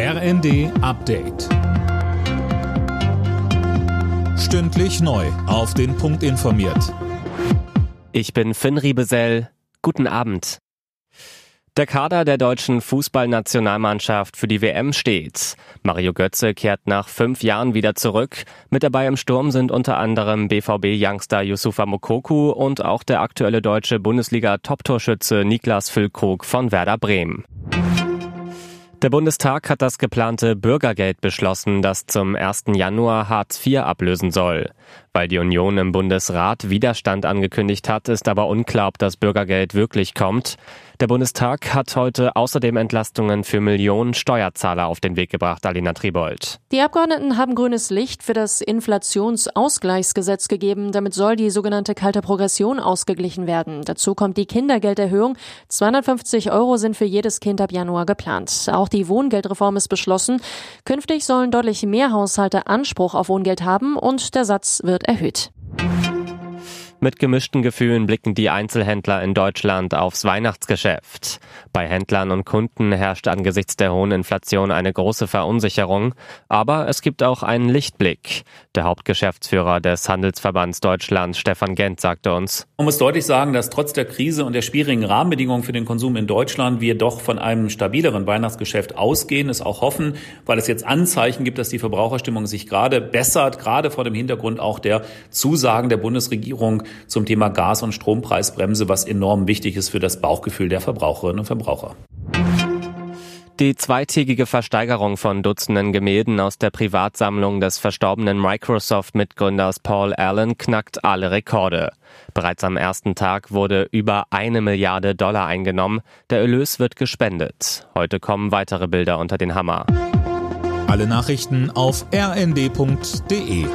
RND Update. Stündlich neu. Auf den Punkt informiert. Ich bin Finn Riebesell. Guten Abend. Der Kader der deutschen Fußballnationalmannschaft für die WM steht. Mario Götze kehrt nach fünf Jahren wieder zurück. Mit dabei im Sturm sind unter anderem BVB-Youngster Yusufa Mokoku und auch der aktuelle deutsche Bundesliga-Top-Torschütze Niklas Füllkrug von Werder Bremen. Der Bundestag hat das geplante Bürgergeld beschlossen, das zum 1. Januar Hartz IV ablösen soll. Weil die Union im Bundesrat Widerstand angekündigt hat, ist aber unklar, ob das Bürgergeld wirklich kommt. Der Bundestag hat heute außerdem Entlastungen für Millionen Steuerzahler auf den Weg gebracht, Alina Tribold. Die Abgeordneten haben grünes Licht für das Inflationsausgleichsgesetz gegeben. Damit soll die sogenannte kalte Progression ausgeglichen werden. Dazu kommt die Kindergelderhöhung. 250 Euro sind für jedes Kind ab Januar geplant. Auch die Wohngeldreform ist beschlossen. Künftig sollen deutlich mehr Haushalte Anspruch auf Wohngeld haben und der Satz wird erhöht. Mit gemischten Gefühlen blicken die Einzelhändler in Deutschland aufs Weihnachtsgeschäft. Bei Händlern und Kunden herrscht angesichts der hohen Inflation eine große Verunsicherung, aber es gibt auch einen Lichtblick. Der Hauptgeschäftsführer des Handelsverbands Deutschland, Stefan Gent, sagte uns. Man muss deutlich sagen, dass trotz der Krise und der schwierigen Rahmenbedingungen für den Konsum in Deutschland wir doch von einem stabileren Weihnachtsgeschäft ausgehen, es auch hoffen, weil es jetzt Anzeichen gibt, dass die Verbraucherstimmung sich gerade bessert, gerade vor dem Hintergrund auch der Zusagen der Bundesregierung zum Thema Gas- und Strompreisbremse, was enorm wichtig ist für das Bauchgefühl der Verbraucherinnen und Verbraucher. Die zweitägige Versteigerung von Dutzenden Gemälden aus der Privatsammlung des verstorbenen Microsoft-Mitgründers Paul Allen knackt alle Rekorde. Bereits am ersten Tag wurde über eine Milliarde Dollar eingenommen. Der Erlös wird gespendet. Heute kommen weitere Bilder unter den Hammer. Alle Nachrichten auf rnd.de